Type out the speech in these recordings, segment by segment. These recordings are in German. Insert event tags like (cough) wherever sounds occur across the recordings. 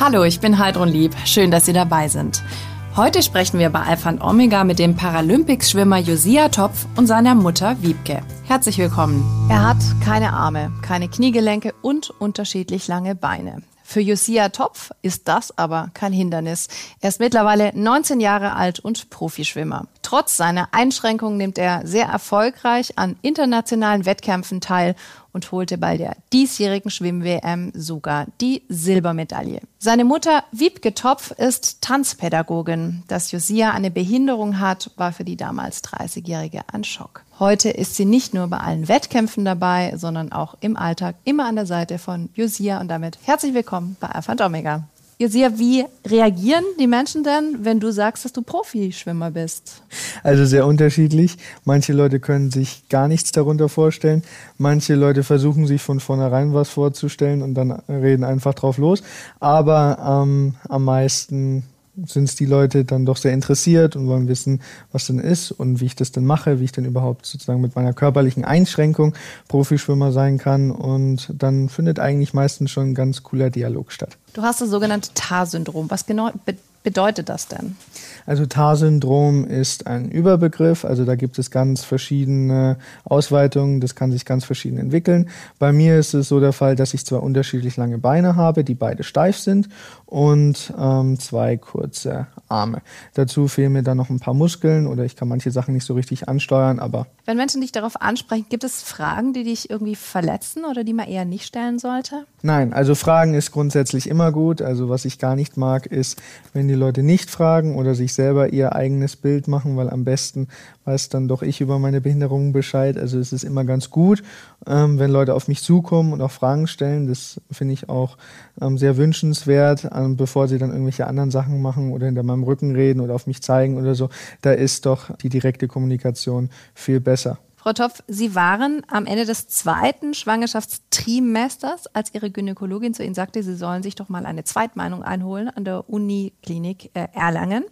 Hallo, ich bin Heidrun Lieb. Schön, dass Sie dabei sind. Heute sprechen wir bei Alpha und Omega mit dem Paralympics-Schwimmer Josia Topf und seiner Mutter Wiebke. Herzlich willkommen. Er hat keine Arme, keine Kniegelenke und unterschiedlich lange Beine. Für Josia Topf ist das aber kein Hindernis. Er ist mittlerweile 19 Jahre alt und Profischwimmer. Trotz seiner Einschränkungen nimmt er sehr erfolgreich an internationalen Wettkämpfen teil und holte bei der diesjährigen Schwimm-WM sogar die Silbermedaille. Seine Mutter Wiebke Topf ist Tanzpädagogin. Dass Josia eine Behinderung hat, war für die damals 30-Jährige ein Schock. Heute ist sie nicht nur bei allen Wettkämpfen dabei, sondern auch im Alltag immer an der Seite von Josia und damit herzlich willkommen bei Alpha und Omega. Josia, wie reagieren die Menschen denn, wenn du sagst, dass du Profischwimmer bist? Also sehr unterschiedlich. Manche Leute können sich gar nichts darunter vorstellen. Manche Leute versuchen sich von vornherein was vorzustellen und dann reden einfach drauf los. Aber ähm, am meisten sind es die Leute dann doch sehr interessiert und wollen wissen, was denn ist und wie ich das denn mache, wie ich denn überhaupt sozusagen mit meiner körperlichen Einschränkung Profischwimmer sein kann. Und dann findet eigentlich meistens schon ein ganz cooler Dialog statt. Du hast das sogenannte TAR-Syndrom. Was genau bedeutet das denn? Also TAR-Syndrom ist ein Überbegriff, also da gibt es ganz verschiedene Ausweitungen, das kann sich ganz verschieden entwickeln. Bei mir ist es so der Fall, dass ich zwar unterschiedlich lange Beine habe, die beide steif sind und ähm, zwei kurze Arme. Dazu fehlen mir dann noch ein paar Muskeln oder ich kann manche Sachen nicht so richtig ansteuern, aber. Wenn Menschen dich darauf ansprechen, gibt es Fragen, die dich irgendwie verletzen oder die man eher nicht stellen sollte? Nein, also Fragen ist grundsätzlich immer gut. Also was ich gar nicht mag, ist, wenn die Leute nicht fragen oder sich selber ihr eigenes Bild machen, weil am besten weiß dann doch ich über meine Behinderung Bescheid. Also es ist immer ganz gut, ähm, wenn Leute auf mich zukommen und auch Fragen stellen. Das finde ich auch ähm, sehr wünschenswert, ähm, bevor sie dann irgendwelche anderen Sachen machen oder hinter meinem Rücken reden oder auf mich zeigen oder so. Da ist doch die direkte Kommunikation viel besser. Frau Topf, Sie waren am Ende des zweiten Schwangerschaftstrimesters, als Ihre Gynäkologin zu Ihnen sagte, Sie sollen sich doch mal eine Zweitmeinung einholen an der Uniklinik äh, Erlangen.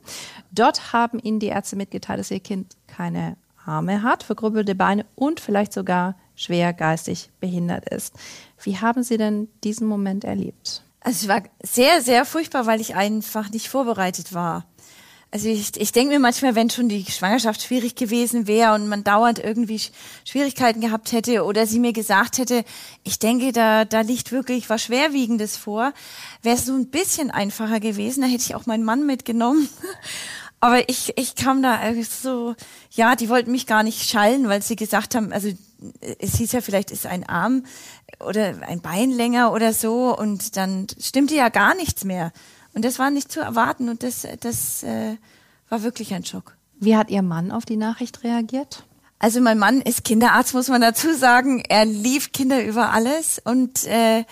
Dort haben Ihnen die Ärzte mitgeteilt, dass Ihr Kind keine Arme hat, verkrüppelte Beine und vielleicht sogar schwer geistig behindert ist. Wie haben Sie denn diesen Moment erlebt? Also es war sehr, sehr furchtbar, weil ich einfach nicht vorbereitet war. Also ich, ich denke mir manchmal, wenn schon die Schwangerschaft schwierig gewesen wäre und man dauernd irgendwie Schwierigkeiten gehabt hätte oder sie mir gesagt hätte, ich denke, da, da liegt wirklich was Schwerwiegendes vor, wäre es so ein bisschen einfacher gewesen. Da hätte ich auch meinen Mann mitgenommen. (laughs) Aber ich, ich kam da so, ja, die wollten mich gar nicht schallen, weil sie gesagt haben, also es hieß ja vielleicht ist ein Arm oder ein Bein länger oder so und dann stimmte ja gar nichts mehr. Und das war nicht zu erwarten und das, das äh, war wirklich ein Schock. Wie hat Ihr Mann auf die Nachricht reagiert? Also mein Mann ist Kinderarzt, muss man dazu sagen. Er lief Kinder über alles und äh,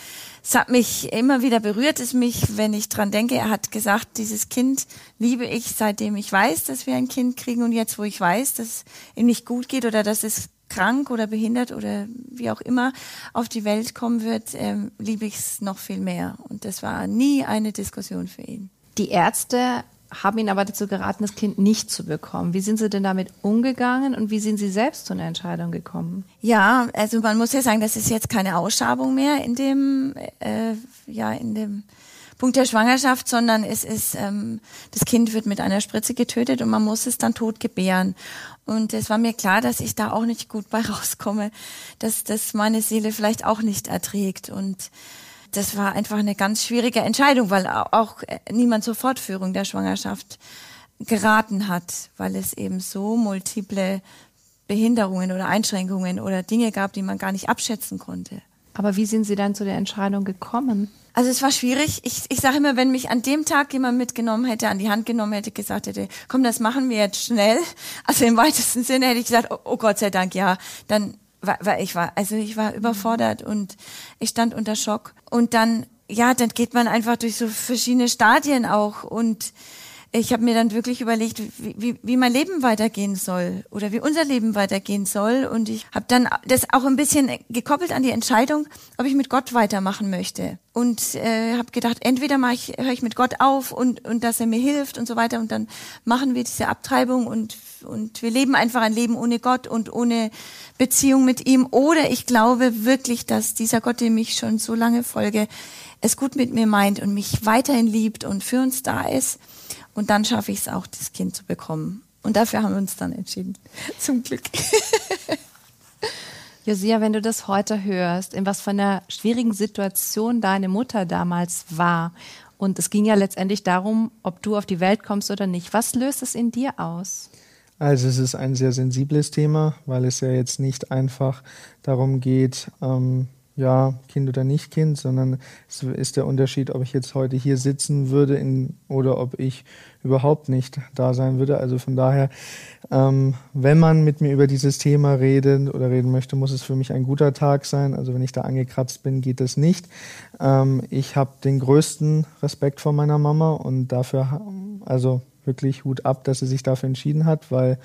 es hat mich immer wieder berührt, es mich, wenn ich dran denke. Er hat gesagt, dieses Kind liebe ich, seitdem ich weiß, dass wir ein Kind kriegen und jetzt, wo ich weiß, dass es ihm nicht gut geht oder dass es krank oder behindert oder wie auch immer auf die Welt kommen wird, ähm, liebe ich es noch viel mehr. Und das war nie eine Diskussion für ihn. Die Ärzte haben ihn aber dazu geraten, das Kind nicht zu bekommen. Wie sind Sie denn damit umgegangen und wie sind Sie selbst zu einer Entscheidung gekommen? Ja, also man muss ja sagen, das ist jetzt keine Ausschabung mehr in dem, äh, ja, in dem Punkt der Schwangerschaft, sondern es ist, ähm, das Kind wird mit einer Spritze getötet und man muss es dann tot gebären. Und es war mir klar, dass ich da auch nicht gut bei (laughs) rauskomme, dass das meine Seele vielleicht auch nicht erträgt. Und das war einfach eine ganz schwierige Entscheidung, weil auch niemand zur Fortführung der Schwangerschaft geraten hat, weil es eben so multiple Behinderungen oder Einschränkungen oder Dinge gab, die man gar nicht abschätzen konnte. Aber wie sind Sie dann zu der Entscheidung gekommen? Also es war schwierig. Ich, ich sage immer, wenn mich an dem Tag jemand mitgenommen hätte, an die Hand genommen hätte, gesagt hätte, komm, das machen wir jetzt schnell. (laughs) Also im weitesten Sinne hätte ich gesagt, oh, oh Gott sei Dank, ja. Dann war, war ich war, also ich war überfordert und ich stand unter Schock. Und dann, ja, dann geht man einfach durch so verschiedene Stadien auch und ich habe mir dann wirklich überlegt, wie, wie, wie mein Leben weitergehen soll oder wie unser Leben weitergehen soll. Und ich habe dann das auch ein bisschen gekoppelt an die Entscheidung, ob ich mit Gott weitermachen möchte. Und äh, habe gedacht, entweder mache ich, höre ich mit Gott auf und, und dass er mir hilft und so weiter. Und dann machen wir diese Abtreibung und, und wir leben einfach ein Leben ohne Gott und ohne Beziehung mit ihm. Oder ich glaube wirklich, dass dieser Gott, dem ich schon so lange folge, es gut mit mir meint und mich weiterhin liebt und für uns da ist. Und dann schaffe ich es auch, das Kind zu bekommen. Und dafür haben wir uns dann entschieden. (laughs) Zum Glück. (laughs) Josia, wenn du das heute hörst, in was für einer schwierigen Situation deine Mutter damals war, und es ging ja letztendlich darum, ob du auf die Welt kommst oder nicht, was löst es in dir aus? Also es ist ein sehr sensibles Thema, weil es ja jetzt nicht einfach darum geht, ähm, ja, Kind oder nicht Kind, sondern es ist der Unterschied, ob ich jetzt heute hier sitzen würde in, oder ob ich überhaupt nicht da sein würde. Also von daher, ähm, wenn man mit mir über dieses Thema redet oder reden möchte, muss es für mich ein guter Tag sein. Also wenn ich da angekratzt bin, geht das nicht. Ähm, ich habe den größten Respekt vor meiner Mama und dafür, also wirklich Hut ab, dass sie sich dafür entschieden hat, weil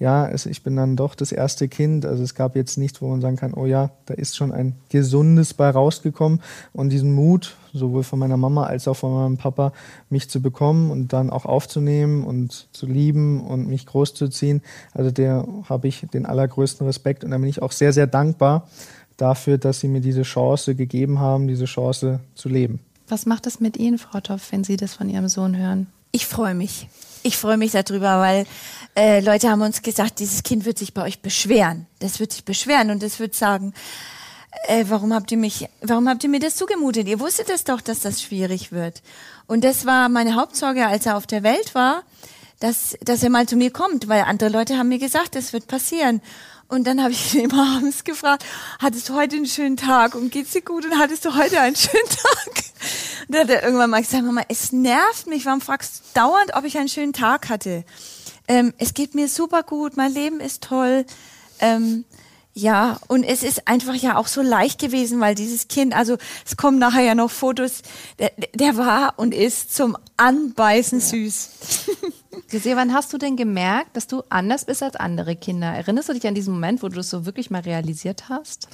ja, es, ich bin dann doch das erste Kind. Also es gab jetzt nichts, wo man sagen kann, oh ja, da ist schon ein gesundes bei rausgekommen. Und diesen Mut, sowohl von meiner Mama als auch von meinem Papa, mich zu bekommen und dann auch aufzunehmen und zu lieben und mich großzuziehen, also der habe ich den allergrößten Respekt. Und da bin ich auch sehr, sehr dankbar dafür, dass sie mir diese Chance gegeben haben, diese Chance zu leben. Was macht es mit Ihnen, Frau Topf, wenn Sie das von Ihrem Sohn hören? Ich freue mich. Ich freue mich darüber, weil äh, Leute haben uns gesagt, dieses Kind wird sich bei euch beschweren. Das wird sich beschweren und das wird sagen, äh, warum habt ihr mich, warum habt ihr mir das zugemutet? Ihr wusstet es doch, dass das schwierig wird. Und das war meine Hauptsorge, als er auf der Welt war, dass, dass er mal zu mir kommt, weil andere Leute haben mir gesagt, das wird passieren. Und dann habe ich ihn (laughs) immer abends gefragt, hattest du heute einen schönen Tag und geht's dir gut und hattest du heute einen (laughs) schönen Tag? Und dann hat er irgendwann mal gesagt, Mama, es nervt mich, warum fragst du dauernd, ob ich einen schönen Tag hatte? Ähm, es geht mir super gut, mein Leben ist toll. Ähm, ja, und es ist einfach ja auch so leicht gewesen, weil dieses Kind, also es kommen nachher ja noch Fotos, der, der war und ist zum Anbeißen süß. (laughs) Gesehen, wann hast du denn gemerkt, dass du anders bist als andere Kinder? Erinnerst du dich an diesen Moment, wo du das so wirklich mal realisiert hast?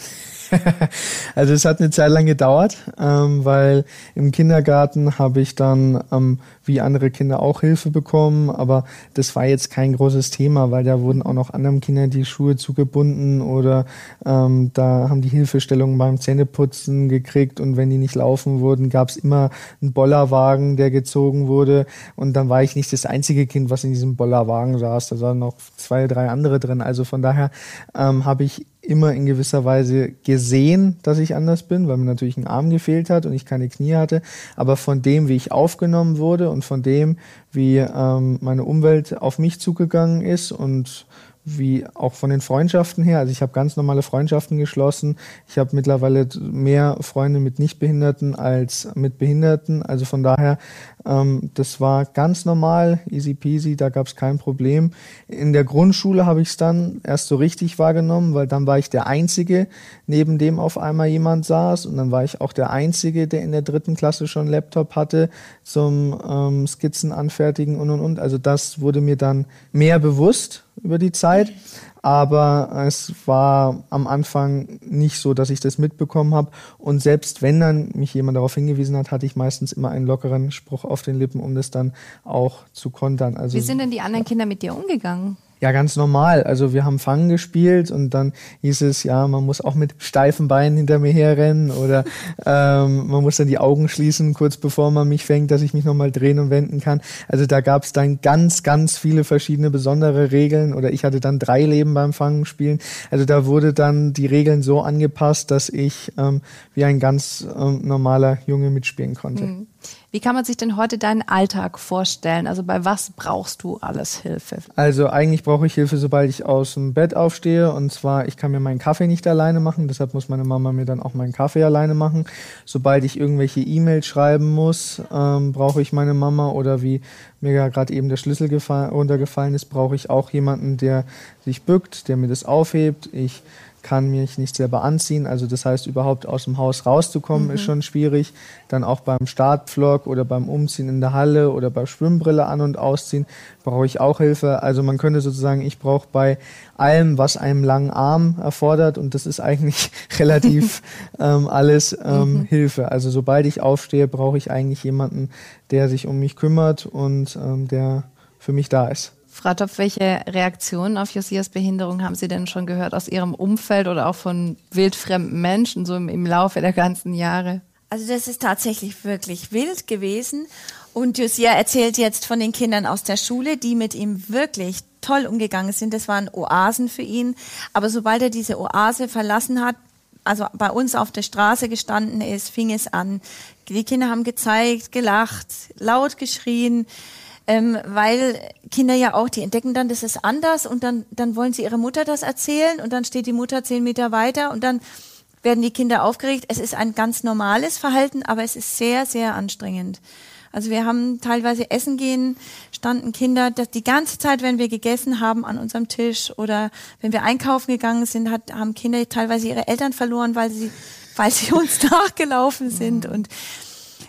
(laughs) also es hat eine Zeit lang gedauert, ähm, weil im Kindergarten habe ich dann ähm, wie andere Kinder auch Hilfe bekommen, aber das war jetzt kein großes Thema, weil da wurden auch noch anderen Kindern die Schuhe zugebunden oder ähm, da haben die Hilfestellungen beim Zähneputzen gekriegt und wenn die nicht laufen wurden, gab es immer einen Bollerwagen, der gezogen wurde und dann war ich nicht das einzige Kind, was in diesem Bollerwagen saß, da waren noch zwei, drei andere drin. Also von daher ähm, habe ich immer in gewisser Weise gesehen, dass ich anders bin, weil mir natürlich ein Arm gefehlt hat und ich keine Knie hatte. Aber von dem, wie ich aufgenommen wurde und von dem, wie ähm, meine Umwelt auf mich zugegangen ist und wie auch von den Freundschaften her. Also ich habe ganz normale Freundschaften geschlossen. Ich habe mittlerweile mehr Freunde mit Nichtbehinderten als mit Behinderten. Also von daher, ähm, das war ganz normal, easy peasy, da gab es kein Problem. In der Grundschule habe ich es dann erst so richtig wahrgenommen, weil dann war ich der Einzige, neben dem auf einmal jemand saß. Und dann war ich auch der Einzige, der in der dritten Klasse schon Laptop hatte zum ähm, Skizzen anfertigen und und und. Also das wurde mir dann mehr bewusst über die Zeit. Aber es war am Anfang nicht so, dass ich das mitbekommen habe. Und selbst wenn dann mich jemand darauf hingewiesen hat, hatte ich meistens immer einen lockeren Spruch auf den Lippen, um das dann auch zu kontern. Also, Wie sind denn die anderen Kinder mit dir umgegangen? Ja, ganz normal. Also wir haben Fangen gespielt und dann hieß es, ja, man muss auch mit steifen Beinen hinter mir herrennen oder (laughs) ähm, man muss dann die Augen schließen, kurz bevor man mich fängt, dass ich mich nochmal drehen und wenden kann. Also da gab es dann ganz, ganz viele verschiedene besondere Regeln oder ich hatte dann drei Leben beim Fangen spielen. Also da wurde dann die Regeln so angepasst, dass ich ähm, wie ein ganz ähm, normaler Junge mitspielen konnte. Mhm. Wie kann man sich denn heute deinen Alltag vorstellen? Also bei was brauchst du alles Hilfe? Also eigentlich brauche ich Hilfe, sobald ich aus dem Bett aufstehe. Und zwar, ich kann mir meinen Kaffee nicht alleine machen. Deshalb muss meine Mama mir dann auch meinen Kaffee alleine machen. Sobald ich irgendwelche E-Mails schreiben muss, ähm, brauche ich meine Mama. Oder wie mir ja gerade eben der Schlüssel runtergefallen ist, brauche ich auch jemanden, der sich bückt, der mir das aufhebt. Ich kann mich nicht selber anziehen. Also das heißt, überhaupt aus dem Haus rauszukommen, mhm. ist schon schwierig. Dann auch beim Startpflock oder beim Umziehen in der Halle oder bei Schwimmbrille an- und ausziehen brauche ich auch Hilfe. Also man könnte sozusagen, ich brauche bei allem, was einem langen Arm erfordert, und das ist eigentlich (laughs) relativ (laughs) ähm, alles ähm, mhm. Hilfe. Also sobald ich aufstehe, brauche ich eigentlich jemanden, der sich um mich kümmert und ähm, der für mich da ist. Frau Topf, welche Reaktionen auf Josias Behinderung haben Sie denn schon gehört aus Ihrem Umfeld oder auch von wildfremden Menschen so im, im Laufe der ganzen Jahre? Also das ist tatsächlich wirklich wild gewesen. Und Josia erzählt jetzt von den Kindern aus der Schule, die mit ihm wirklich toll umgegangen sind. Das waren Oasen für ihn. Aber sobald er diese Oase verlassen hat, also bei uns auf der Straße gestanden ist, fing es an. Die Kinder haben gezeigt, gelacht, laut geschrien ähm, weil Kinder ja auch, die entdecken dann, das ist anders und dann, dann wollen sie ihrer Mutter das erzählen und dann steht die Mutter zehn Meter weiter und dann werden die Kinder aufgeregt. Es ist ein ganz normales Verhalten, aber es ist sehr, sehr anstrengend. Also wir haben teilweise essen gehen, standen Kinder, dass die ganze Zeit, wenn wir gegessen haben an unserem Tisch oder wenn wir einkaufen gegangen sind, hat, haben Kinder teilweise ihre Eltern verloren, weil sie, weil sie (laughs) uns nachgelaufen sind mhm. und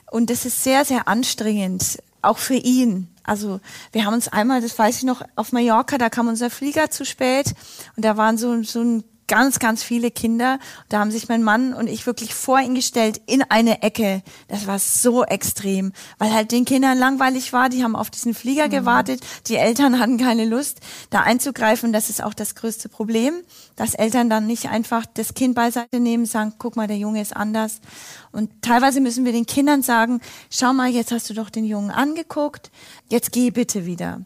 und das ist sehr, sehr anstrengend, auch für ihn. Also wir haben uns einmal, das weiß ich noch, auf Mallorca, da kam unser Flieger zu spät und da waren so, so ein ganz, ganz viele Kinder. Da haben sich mein Mann und ich wirklich vor ihn gestellt in eine Ecke. Das war so extrem, weil halt den Kindern langweilig war. Die haben auf diesen Flieger mhm. gewartet. Die Eltern hatten keine Lust, da einzugreifen. Das ist auch das größte Problem, dass Eltern dann nicht einfach das Kind beiseite nehmen, sagen, guck mal, der Junge ist anders. Und teilweise müssen wir den Kindern sagen, schau mal, jetzt hast du doch den Jungen angeguckt, jetzt geh bitte wieder.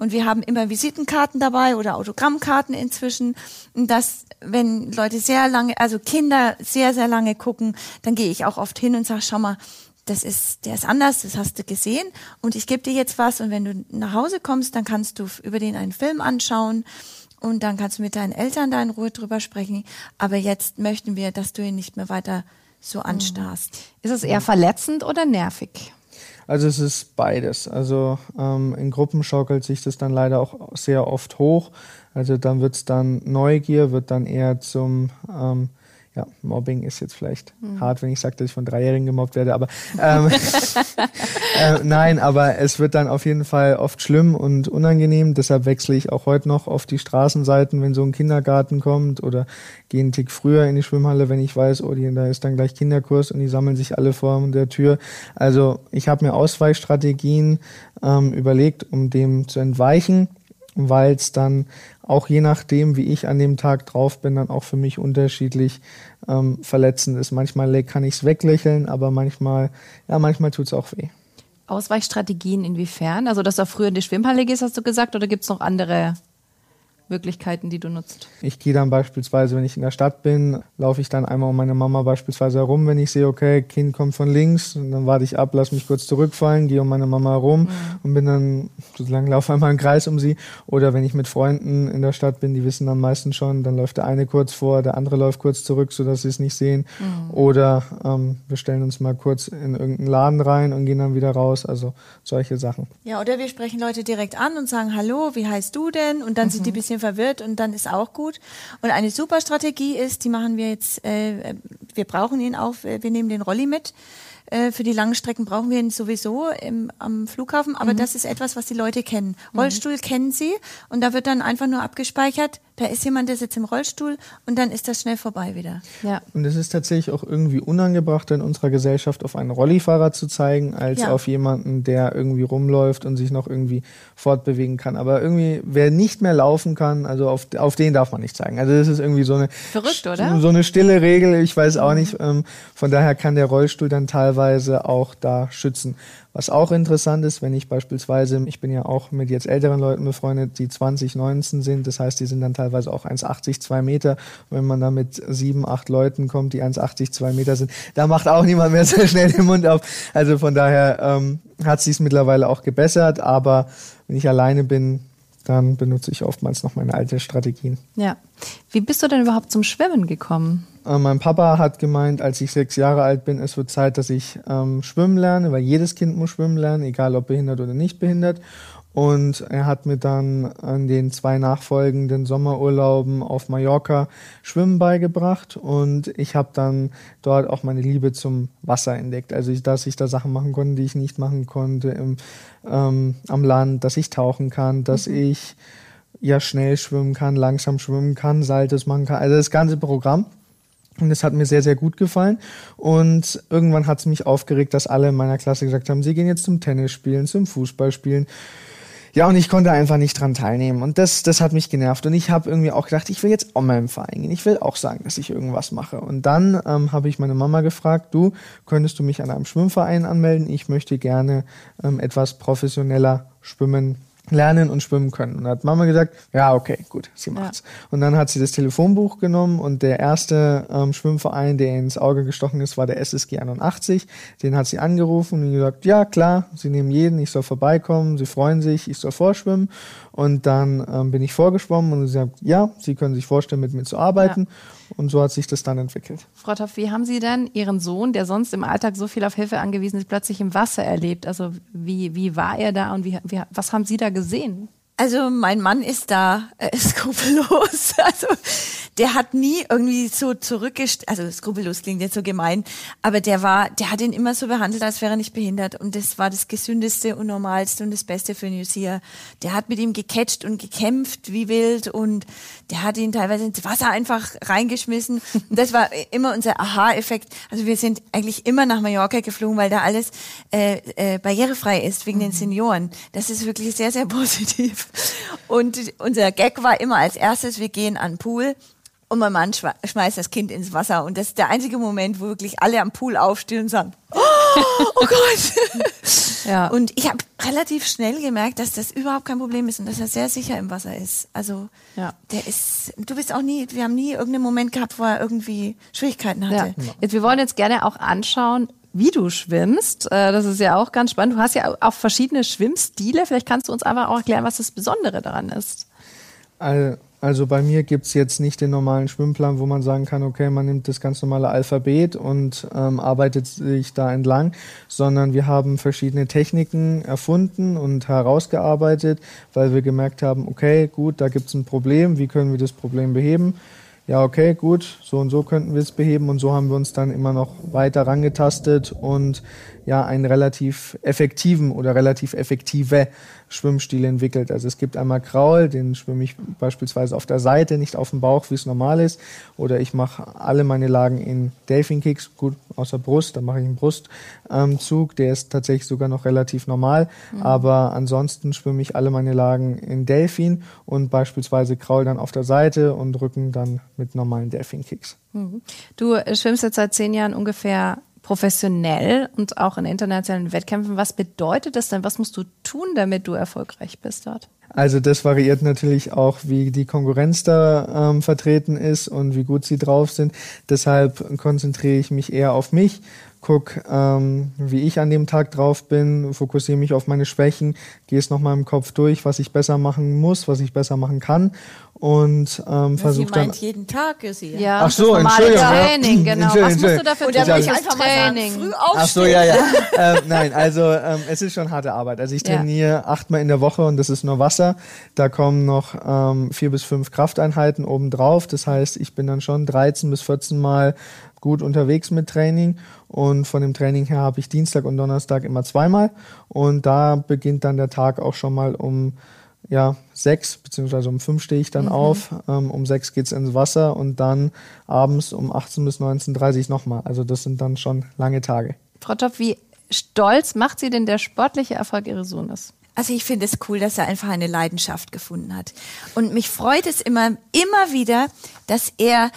Und wir haben immer Visitenkarten dabei oder Autogrammkarten inzwischen, dass wenn Leute sehr lange, also Kinder sehr, sehr lange gucken, dann gehe ich auch oft hin und sage, schau mal, das ist, der ist anders, das hast du gesehen und ich gebe dir jetzt was und wenn du nach Hause kommst, dann kannst du über den einen Film anschauen und dann kannst du mit deinen Eltern da in Ruhe drüber sprechen. Aber jetzt möchten wir, dass du ihn nicht mehr weiter so anstarrst. Ist es eher verletzend oder nervig? Also es ist beides. Also ähm, in Gruppen schaukelt sich das dann leider auch sehr oft hoch. Also dann wird es dann Neugier, wird dann eher zum ähm, ja, Mobbing ist jetzt vielleicht mhm. hart, wenn ich sage, dass ich von Dreijährigen gemobbt werde, aber ähm, (laughs) äh, nein, aber es wird dann auf jeden Fall oft schlimm und unangenehm. Deshalb wechsle ich auch heute noch auf die Straßenseiten, wenn so ein Kindergarten kommt oder gehe einen Tick früher in die Schwimmhalle, wenn ich weiß, oh, die, da ist dann gleich Kinderkurs und die sammeln sich alle vor der Tür. Also ich habe mir Ausweichstrategien ähm, überlegt, um dem zu entweichen weil es dann auch je nachdem, wie ich an dem Tag drauf bin, dann auch für mich unterschiedlich ähm, verletzend ist. Manchmal kann ich es weglächeln, aber manchmal, ja, manchmal tut es auch weh. Ausweichstrategien inwiefern? Also, dass du früher in die Schwimmhalle gehst, hast du gesagt, oder gibt es noch andere Möglichkeiten, die du nutzt? Ich gehe dann beispielsweise, wenn ich in der Stadt bin, laufe ich dann einmal um meine Mama beispielsweise herum, wenn ich sehe, okay, Kind kommt von links, und dann warte ich ab, lass mich kurz zurückfallen, gehe um meine Mama herum mhm. und bin dann sozusagen laufe einmal einen Kreis um sie. Oder wenn ich mit Freunden in der Stadt bin, die wissen dann meistens schon, dann läuft der eine kurz vor, der andere läuft kurz zurück, sodass sie es nicht sehen. Mhm. Oder ähm, wir stellen uns mal kurz in irgendeinen Laden rein und gehen dann wieder raus. Also solche Sachen. Ja, oder wir sprechen Leute direkt an und sagen, hallo, wie heißt du denn? Und dann mhm. sind die ein bisschen verwirrt und dann ist auch gut. Und eine super Strategie ist, die machen wir jetzt, äh, wir brauchen ihn auch, wir nehmen den Rolli mit. Äh, für die langen Strecken brauchen wir ihn sowieso im, am Flughafen, aber mhm. das ist etwas, was die Leute kennen. Rollstuhl mhm. kennen sie und da wird dann einfach nur abgespeichert, da ist jemand, der sitzt im Rollstuhl und dann ist das schnell vorbei wieder. Ja. Und es ist tatsächlich auch irgendwie unangebracht in unserer Gesellschaft auf einen Rollifahrer zu zeigen, als ja. auf jemanden, der irgendwie rumläuft und sich noch irgendwie fortbewegen kann. Aber irgendwie, wer nicht mehr laufen kann, also auf, auf den darf man nicht zeigen. Also das ist irgendwie so eine Verrückt, oder? So eine stille Regel, ich weiß auch mhm. nicht. Ähm, von daher kann der Rollstuhl dann teilweise auch da schützen. Was auch interessant ist, wenn ich beispielsweise, ich bin ja auch mit jetzt älteren Leuten befreundet, die 20, 19 sind, das heißt, die sind dann teilweise auch 1,80, 2 Meter. wenn man da mit sieben, acht Leuten kommt, die 1,80, 2 Meter sind, da macht auch niemand mehr (laughs) so schnell den Mund auf. Also von daher ähm, hat sich mittlerweile auch gebessert, aber wenn ich alleine bin, dann benutze ich oftmals noch meine alten Strategien. Ja. Wie bist du denn überhaupt zum Schwimmen gekommen? Äh, mein Papa hat gemeint, als ich sechs Jahre alt bin, es wird Zeit, dass ich ähm, schwimmen lerne, weil jedes Kind muss schwimmen lernen, egal ob behindert oder nicht behindert. Und er hat mir dann an den zwei nachfolgenden Sommerurlauben auf Mallorca Schwimmen beigebracht und ich habe dann dort auch meine Liebe zum Wasser entdeckt. Also ich, dass ich da Sachen machen konnte, die ich nicht machen konnte im, ähm, am Land, dass ich tauchen kann, dass mhm. ich ja schnell schwimmen kann, langsam schwimmen kann, Saltes machen kann. Also das ganze Programm. Und es hat mir sehr, sehr gut gefallen. Und irgendwann hat es mich aufgeregt, dass alle in meiner Klasse gesagt haben, sie gehen jetzt zum Tennis spielen, zum Fußball spielen. Ja, und ich konnte einfach nicht dran teilnehmen. Und das, das hat mich genervt. Und ich habe irgendwie auch gedacht, ich will jetzt auch mal im Verein gehen. Ich will auch sagen, dass ich irgendwas mache. Und dann ähm, habe ich meine Mama gefragt, du, könntest du mich an einem Schwimmverein anmelden? Ich möchte gerne ähm, etwas professioneller schwimmen lernen und schwimmen können. Und hat Mama gesagt, ja, okay, gut, sie macht's. Ja. Und dann hat sie das Telefonbuch genommen und der erste ähm, Schwimmverein, der ins Auge gestochen ist, war der SSG 81. Den hat sie angerufen und gesagt, ja, klar, sie nehmen jeden, ich soll vorbeikommen, sie freuen sich, ich soll vorschwimmen. Und dann ähm, bin ich vorgeschwommen und sie sagt, ja, sie können sich vorstellen, mit mir zu arbeiten. Ja. Und so hat sich das dann entwickelt. Frau Toff, wie haben Sie denn Ihren Sohn, der sonst im Alltag so viel auf Hilfe angewiesen ist, plötzlich im Wasser erlebt? Also wie, wie war er da und wie, wie, was haben Sie da gesehen? Also mein Mann ist da äh, (laughs) skrupellos. Also der hat nie irgendwie so zurückgestellt, also skrupellos klingt jetzt so gemein, aber der war, der hat ihn immer so behandelt, als wäre er nicht behindert und das war das gesündeste und normalste und das Beste für Lucia. Der hat mit ihm gecatcht und gekämpft wie wild und der hat ihn teilweise ins Wasser einfach reingeschmissen und das war immer unser Aha-Effekt. Also wir sind eigentlich immer nach Mallorca geflogen, weil da alles äh, äh, barrierefrei ist wegen mhm. den Senioren. Das ist wirklich sehr, sehr (laughs) positiv. Und unser Gag war immer als erstes, wir gehen an den Pool und mein Mann schmeißt das Kind ins Wasser. Und das ist der einzige Moment, wo wirklich alle am Pool aufstehen und sagen, oh, oh Gott. (laughs) Ja. Und ich habe relativ schnell gemerkt, dass das überhaupt kein Problem ist und dass er sehr sicher im Wasser ist. Also ja. der ist, du bist auch nie, wir haben nie irgendeinen Moment gehabt, wo er irgendwie Schwierigkeiten hatte. Ja. Jetzt, wir wollen jetzt gerne auch anschauen, wie du schwimmst. Äh, das ist ja auch ganz spannend. Du hast ja auch verschiedene Schwimmstile. Vielleicht kannst du uns einfach auch erklären, was das Besondere daran ist. Also bei mir gibt's jetzt nicht den normalen Schwimmplan, wo man sagen kann, okay, man nimmt das ganz normale Alphabet und ähm, arbeitet sich da entlang, sondern wir haben verschiedene Techniken erfunden und herausgearbeitet, weil wir gemerkt haben, okay, gut, da gibt's ein Problem, wie können wir das Problem beheben? Ja, okay, gut, so und so könnten wir es beheben und so haben wir uns dann immer noch weiter rangetastet und ja, einen relativ effektiven oder relativ effektive Schwimmstil entwickelt. Also es gibt einmal Kraul, den schwimme ich beispielsweise auf der Seite, nicht auf dem Bauch, wie es normal ist. Oder ich mache alle meine Lagen in Delfin Kicks, gut, außer Brust, dann mache ich einen Brustzug, der ist tatsächlich sogar noch relativ normal. Mhm. Aber ansonsten schwimme ich alle meine Lagen in Delfin und beispielsweise Kraul dann auf der Seite und Rücken dann mit normalen Delfin Kicks. Mhm. Du schwimmst jetzt seit zehn Jahren ungefähr professionell und auch in internationalen Wettkämpfen. Was bedeutet das denn? Was musst du tun, damit du erfolgreich bist dort? Also das variiert natürlich auch, wie die Konkurrenz da ähm, vertreten ist und wie gut sie drauf sind. Deshalb konzentriere ich mich eher auf mich, guck, ähm, wie ich an dem Tag drauf bin, fokussiere mich auf meine Schwächen, gehe es nochmal im Kopf durch, was ich besser machen muss, was ich besser machen kann und ähm, versuche dann jeden Tag gesehen. Ja, Ach so, Entschuldigung. Training, genau. Was musst du dafür tun? Einfach Training. Früh Ach so, ja, ja. (laughs) ähm, nein, also ähm, es ist schon harte Arbeit. Also ich trainiere ja. achtmal in der Woche und das ist nur Wasser. Da kommen noch ähm, vier bis fünf Krafteinheiten obendrauf. Das heißt, ich bin dann schon 13 bis 14 Mal gut unterwegs mit Training und von dem Training her habe ich Dienstag und Donnerstag immer zweimal und da beginnt dann der Tag auch schon mal um ja, sechs, beziehungsweise um fünf stehe ich dann mhm. auf, ähm, um sechs geht's ins Wasser und dann abends um 18 bis 19.30 Uhr nochmal. Also das sind dann schon lange Tage. Frau Topp, wie stolz macht Sie denn der sportliche Erfolg Ihres Sohnes? Also ich finde es cool, dass er einfach eine Leidenschaft gefunden hat. Und mich freut es immer, immer wieder, dass er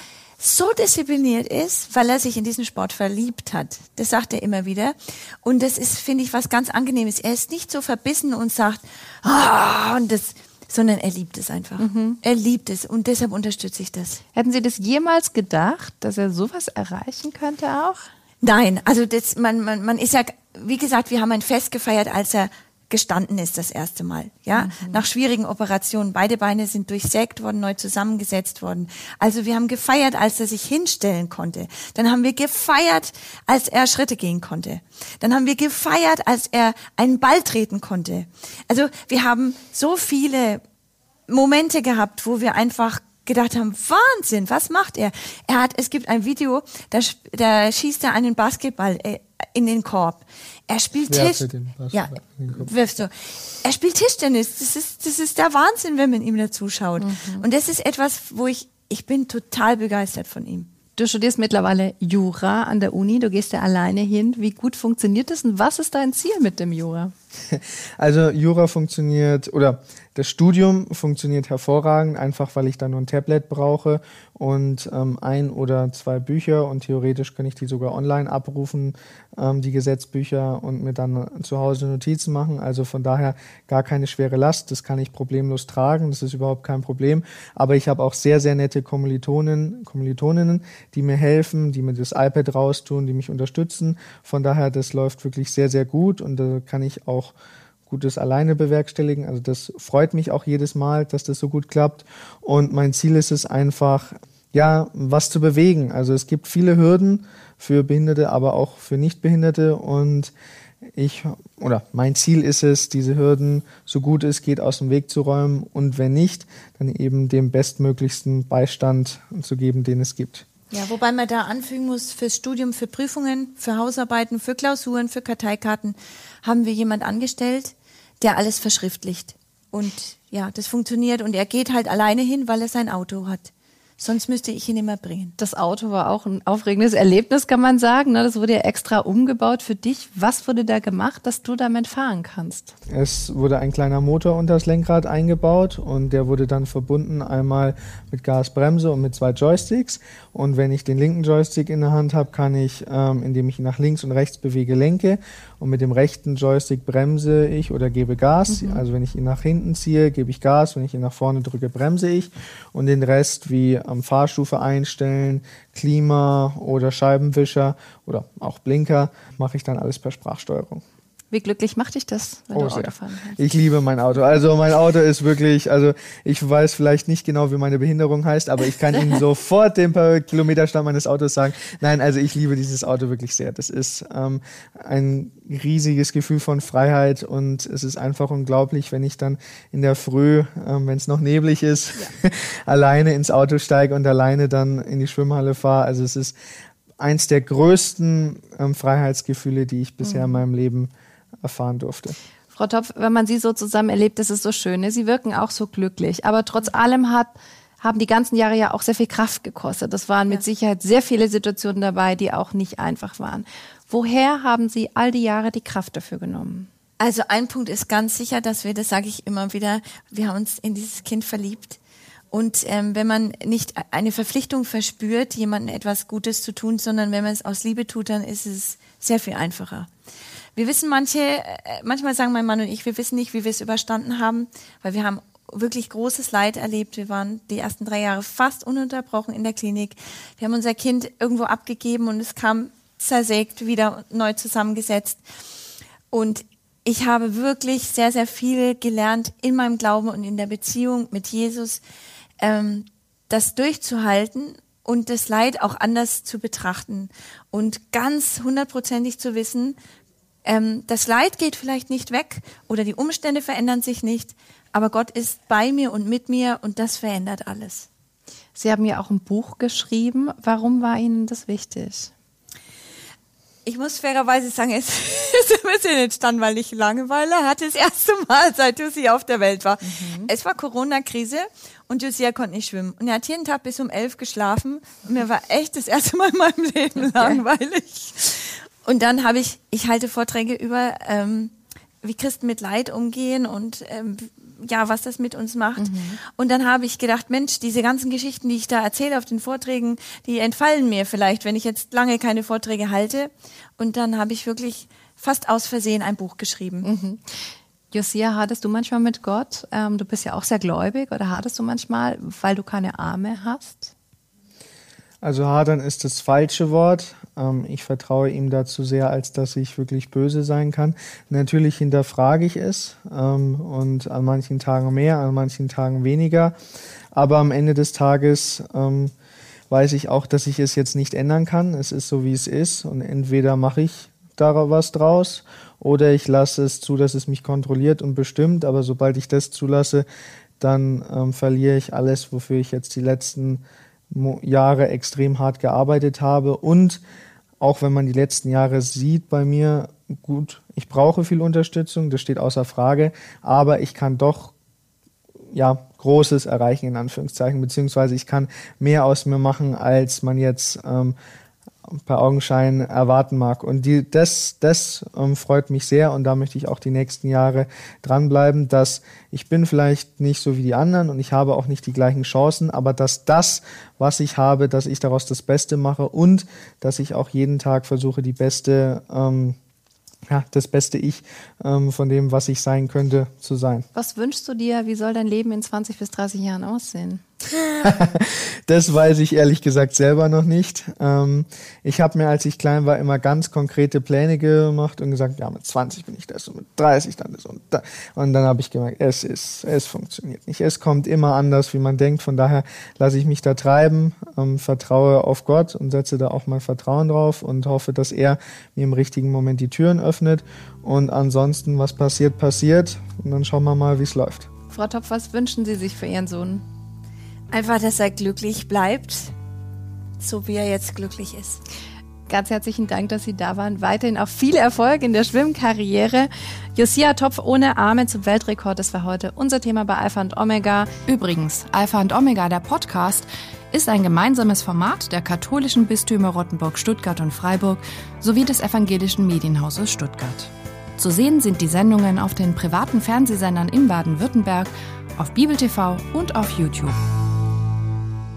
so diszipliniert ist, weil er sich in diesen Sport verliebt hat. Das sagt er immer wieder. Und das ist, finde ich, was ganz Angenehmes. Er ist nicht so verbissen und sagt, ah, und das, sondern er liebt es einfach. Mhm. Er liebt es und deshalb unterstütze ich das. Hätten Sie das jemals gedacht, dass er sowas erreichen könnte auch? Nein, also das, man, man, man ist ja, wie gesagt, wir haben ein Fest gefeiert, als er gestanden ist das erste Mal, ja, mhm. nach schwierigen Operationen. Beide Beine sind durchsägt worden, neu zusammengesetzt worden. Also wir haben gefeiert, als er sich hinstellen konnte. Dann haben wir gefeiert, als er Schritte gehen konnte. Dann haben wir gefeiert, als er einen Ball treten konnte. Also wir haben so viele Momente gehabt, wo wir einfach gedacht haben, Wahnsinn, was macht er? Er hat, es gibt ein Video, da, da schießt er einen Basketball äh, in den Korb. Er spielt Tisch. Ja, wirfst du. Er spielt Tischtennis. Das ist, das ist der Wahnsinn, wenn man ihm dazu schaut. Mhm. Und das ist etwas, wo ich, ich bin total begeistert von ihm. Du studierst mittlerweile Jura an der Uni, du gehst ja alleine hin. Wie gut funktioniert das und was ist dein Ziel mit dem Jura? (laughs) Also Jura funktioniert oder das Studium funktioniert hervorragend, einfach weil ich da nur ein Tablet brauche und ähm, ein oder zwei Bücher und theoretisch kann ich die sogar online abrufen, ähm, die Gesetzbücher und mir dann zu Hause Notizen machen. Also von daher gar keine schwere Last, das kann ich problemlos tragen, das ist überhaupt kein Problem. Aber ich habe auch sehr, sehr nette Kommilitonen, Kommilitoninnen, die mir helfen, die mir das iPad raustun, die mich unterstützen. Von daher, das läuft wirklich sehr, sehr gut und da kann ich auch Gutes alleine bewerkstelligen. Also das freut mich auch jedes Mal, dass das so gut klappt. Und mein Ziel ist es einfach, ja, was zu bewegen. Also es gibt viele Hürden für Behinderte, aber auch für Nichtbehinderte und ich oder mein Ziel ist es, diese Hürden so gut es geht aus dem Weg zu räumen und wenn nicht, dann eben dem bestmöglichsten Beistand zu geben, den es gibt. Ja, wobei man da anfügen muss, fürs Studium, für Prüfungen, für Hausarbeiten, für Klausuren, für Karteikarten haben wir jemand angestellt, der alles verschriftlicht. Und ja, das funktioniert. Und er geht halt alleine hin, weil er sein Auto hat. Sonst müsste ich ihn immer bringen. Das Auto war auch ein aufregendes Erlebnis, kann man sagen. Ne? Das wurde ja extra umgebaut für dich. Was wurde da gemacht, dass du damit fahren kannst? Es wurde ein kleiner Motor unter das Lenkrad eingebaut und der wurde dann verbunden einmal mit Gasbremse und mit zwei Joysticks. Und wenn ich den linken Joystick in der Hand habe, kann ich, ähm, indem ich ihn nach links und rechts bewege, lenke. Und mit dem rechten Joystick bremse ich oder gebe Gas. Mhm. Also wenn ich ihn nach hinten ziehe, gebe ich Gas. Wenn ich ihn nach vorne drücke, bremse ich. Und den Rest wie am Fahrstufe einstellen, Klima oder Scheibenwischer oder auch Blinker mache ich dann alles per Sprachsteuerung. Wie glücklich macht dich das, wenn oh, du Auto fahren kannst? Ich liebe mein Auto. Also mein Auto ist wirklich, also ich weiß vielleicht nicht genau, wie meine Behinderung heißt, aber ich kann Ihnen (laughs) sofort den per Kilometerstand meines Autos sagen. Nein, also ich liebe dieses Auto wirklich sehr. Das ist ähm, ein riesiges Gefühl von Freiheit und es ist einfach unglaublich, wenn ich dann in der Früh, ähm, wenn es noch neblig ist, ja. (laughs) alleine ins Auto steige und alleine dann in die Schwimmhalle fahre. Also es ist eins der größten ähm, Freiheitsgefühle, die ich bisher mhm. in meinem Leben erfahren durfte. Frau Topf, wenn man Sie so zusammen erlebt, das ist so schön. Ne? Sie wirken auch so glücklich. Aber trotz allem hat, haben die ganzen Jahre ja auch sehr viel Kraft gekostet. Das waren mit Sicherheit sehr viele Situationen dabei, die auch nicht einfach waren. Woher haben Sie all die Jahre die Kraft dafür genommen? Also ein Punkt ist ganz sicher, dass wir, das sage ich immer wieder, wir haben uns in dieses Kind verliebt. Und ähm, wenn man nicht eine Verpflichtung verspürt, jemandem etwas Gutes zu tun, sondern wenn man es aus Liebe tut, dann ist es sehr viel einfacher. Wir wissen manche, äh, manchmal sagen mein Mann und ich, wir wissen nicht, wie wir es überstanden haben, weil wir haben wirklich großes Leid erlebt. Wir waren die ersten drei Jahre fast ununterbrochen in der Klinik. Wir haben unser Kind irgendwo abgegeben und es kam zersägt, wieder neu zusammengesetzt. Und ich habe wirklich sehr, sehr viel gelernt in meinem Glauben und in der Beziehung mit Jesus, ähm, das durchzuhalten und das Leid auch anders zu betrachten und ganz hundertprozentig zu wissen, ähm, das Leid geht vielleicht nicht weg oder die Umstände verändern sich nicht, aber Gott ist bei mir und mit mir und das verändert alles. Sie haben ja auch ein Buch geschrieben. Warum war Ihnen das wichtig? Ich muss fairerweise sagen, es (laughs) ist ein bisschen entstanden, weil ich Langeweile hatte. Das erste Mal, (laughs) seit Lucia auf der Welt war. Mhm. Es war Corona-Krise und Lucia konnte nicht schwimmen. Und er hat jeden Tag bis um elf geschlafen. Und mir war echt das erste Mal in meinem (laughs) Leben langweilig. Und dann habe ich, ich halte Vorträge über, ähm, wie Christen mit Leid umgehen und ähm, ja, was das mit uns macht. Mhm. Und dann habe ich gedacht, Mensch, diese ganzen Geschichten, die ich da erzähle auf den Vorträgen, die entfallen mir vielleicht, wenn ich jetzt lange keine Vorträge halte. Und dann habe ich wirklich fast aus Versehen ein Buch geschrieben. Mhm. Josia, hattest du manchmal mit Gott? Ähm, du bist ja auch sehr gläubig oder hattest du manchmal, weil du keine Arme hast? Also hadern ist das falsche Wort. Ähm, ich vertraue ihm dazu sehr, als dass ich wirklich böse sein kann. Natürlich hinterfrage ich es ähm, und an manchen Tagen mehr, an manchen Tagen weniger. Aber am Ende des Tages ähm, weiß ich auch, dass ich es jetzt nicht ändern kann. Es ist so, wie es ist. Und entweder mache ich da was draus oder ich lasse es zu, dass es mich kontrolliert und bestimmt. Aber sobald ich das zulasse, dann ähm, verliere ich alles, wofür ich jetzt die letzten Jahre extrem hart gearbeitet habe. Und auch wenn man die letzten Jahre sieht bei mir, gut, ich brauche viel Unterstützung, das steht außer Frage, aber ich kann doch ja, Großes erreichen, in Anführungszeichen, beziehungsweise ich kann mehr aus mir machen, als man jetzt ähm, per Augenschein erwarten mag. Und die, das, das ähm, freut mich sehr und da möchte ich auch die nächsten Jahre dranbleiben, dass ich bin vielleicht nicht so wie die anderen und ich habe auch nicht die gleichen Chancen, aber dass das, was ich habe, dass ich daraus das Beste mache und dass ich auch jeden Tag versuche, die beste ähm, ja, das beste Ich ähm, von dem, was ich sein könnte, zu sein. Was wünschst du dir? Wie soll dein Leben in 20 bis 30 Jahren aussehen? (laughs) das weiß ich ehrlich gesagt selber noch nicht. Ähm, ich habe mir, als ich klein war, immer ganz konkrete Pläne gemacht und gesagt, ja, mit 20 bin ich das und mit 30 dann das und da. Und dann habe ich gemerkt, es ist, es funktioniert nicht. Es kommt immer anders, wie man denkt. Von daher lasse ich mich da treiben, ähm, vertraue auf Gott und setze da auch mein Vertrauen drauf und hoffe, dass er mir im richtigen Moment die Türen öffnet. Und ansonsten, was passiert, passiert. Und dann schauen wir mal, wie es läuft. Frau Topf, was wünschen Sie sich für Ihren Sohn? Einfach, dass er glücklich bleibt, so wie er jetzt glücklich ist. Ganz herzlichen Dank, dass Sie da waren. Weiterhin auch viel Erfolg in der Schwimmkarriere. Josia Topf ohne Arme zum Weltrekord, das war heute unser Thema bei Alpha und Omega. Übrigens, Alpha und Omega, der Podcast, ist ein gemeinsames Format der katholischen Bistümer Rottenburg, Stuttgart und Freiburg sowie des evangelischen Medienhauses Stuttgart. Zu sehen sind die Sendungen auf den privaten Fernsehsendern in Baden-Württemberg, auf Bibel TV und auf YouTube.